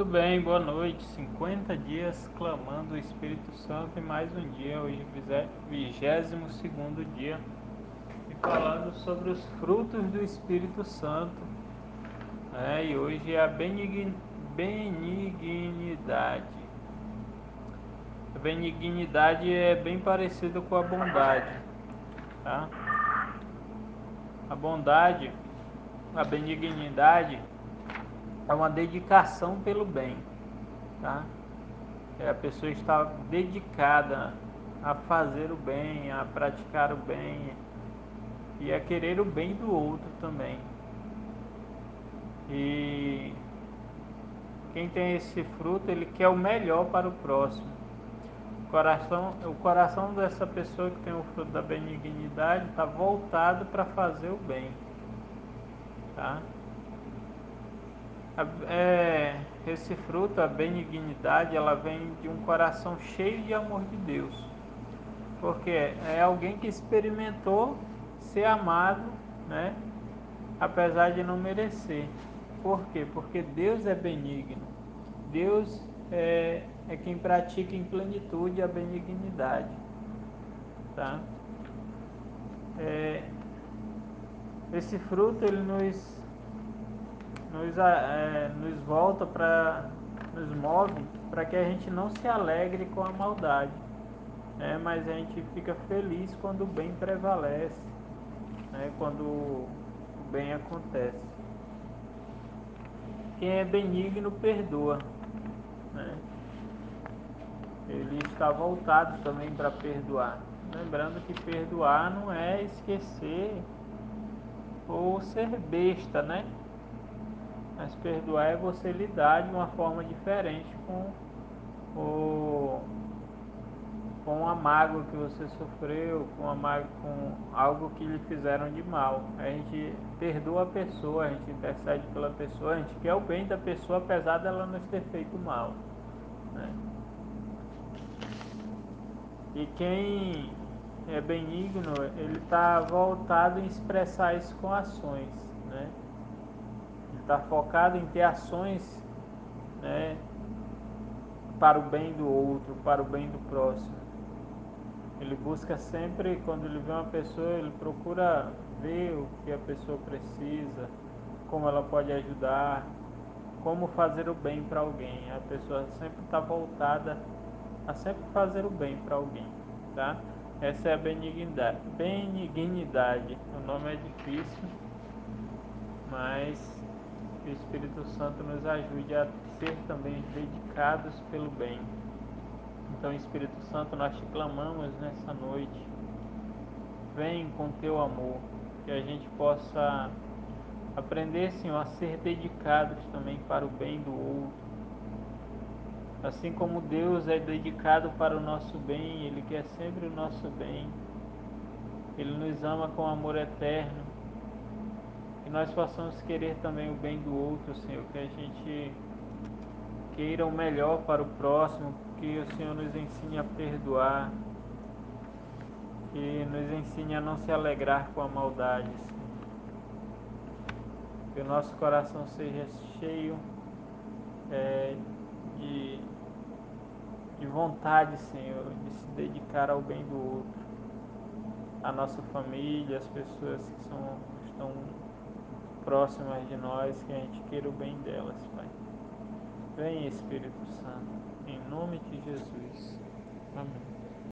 Muito bem, boa noite. 50 dias clamando o Espírito Santo e mais um dia, hoje 22 segundo dia, e falando sobre os frutos do Espírito Santo. É, e hoje é a benignidade. A benignidade é bem parecida com a bondade. Tá? A bondade, a benignidade é uma dedicação pelo bem, tá? É a pessoa está dedicada a fazer o bem, a praticar o bem e a querer o bem do outro também. E quem tem esse fruto, ele quer o melhor para o próximo. O coração, o coração dessa pessoa que tem o fruto da benignidade está voltado para fazer o bem, tá? É, esse fruto, a benignidade, ela vem de um coração cheio de amor de Deus. Porque é alguém que experimentou ser amado, né? Apesar de não merecer. Por quê? Porque Deus é benigno. Deus é, é quem pratica em plenitude a benignidade. Tá? É, esse fruto ele nos nos, é, nos volta para nos move para que a gente não se alegre com a maldade, né? mas a gente fica feliz quando o bem prevalece, né? quando o bem acontece. Quem é benigno perdoa. Né? Ele está voltado também para perdoar. Lembrando que perdoar não é esquecer ou ser besta, né? Mas perdoar é você lidar de uma forma diferente com o com a mágoa que você sofreu, com a mágoa, com algo que lhe fizeram de mal. A gente perdoa a pessoa, a gente intercede pela pessoa, a gente quer o bem da pessoa apesar dela nos ter feito mal. Né? E quem é benigno, ele está voltado em expressar isso com ações, né? Está focado em ter ações né, para o bem do outro, para o bem do próximo. Ele busca sempre, quando ele vê uma pessoa, ele procura ver o que a pessoa precisa, como ela pode ajudar, como fazer o bem para alguém. A pessoa sempre está voltada a sempre fazer o bem para alguém, tá? Essa é a benignidade. Benignidade. O nome é difícil, mas que o Espírito Santo nos ajude a ser também dedicados pelo bem. Então, Espírito Santo, nós te clamamos nessa noite. Vem com teu amor, que a gente possa aprender, Senhor, a ser dedicados também para o bem do outro. Assim como Deus é dedicado para o nosso bem, Ele quer sempre o nosso bem. Ele nos ama com amor eterno que nós possamos querer também o bem do outro, Senhor, que a gente queira o melhor para o próximo, que o Senhor nos ensine a perdoar, que nos ensine a não se alegrar com a maldade, Senhor. Que o nosso coração seja cheio é, de, de vontade, Senhor, de se dedicar ao bem do outro, a nossa família, as pessoas que são, estão próximas de nós, que a gente queira o bem delas, Pai. Vem Espírito Santo, em nome de Jesus. Amém.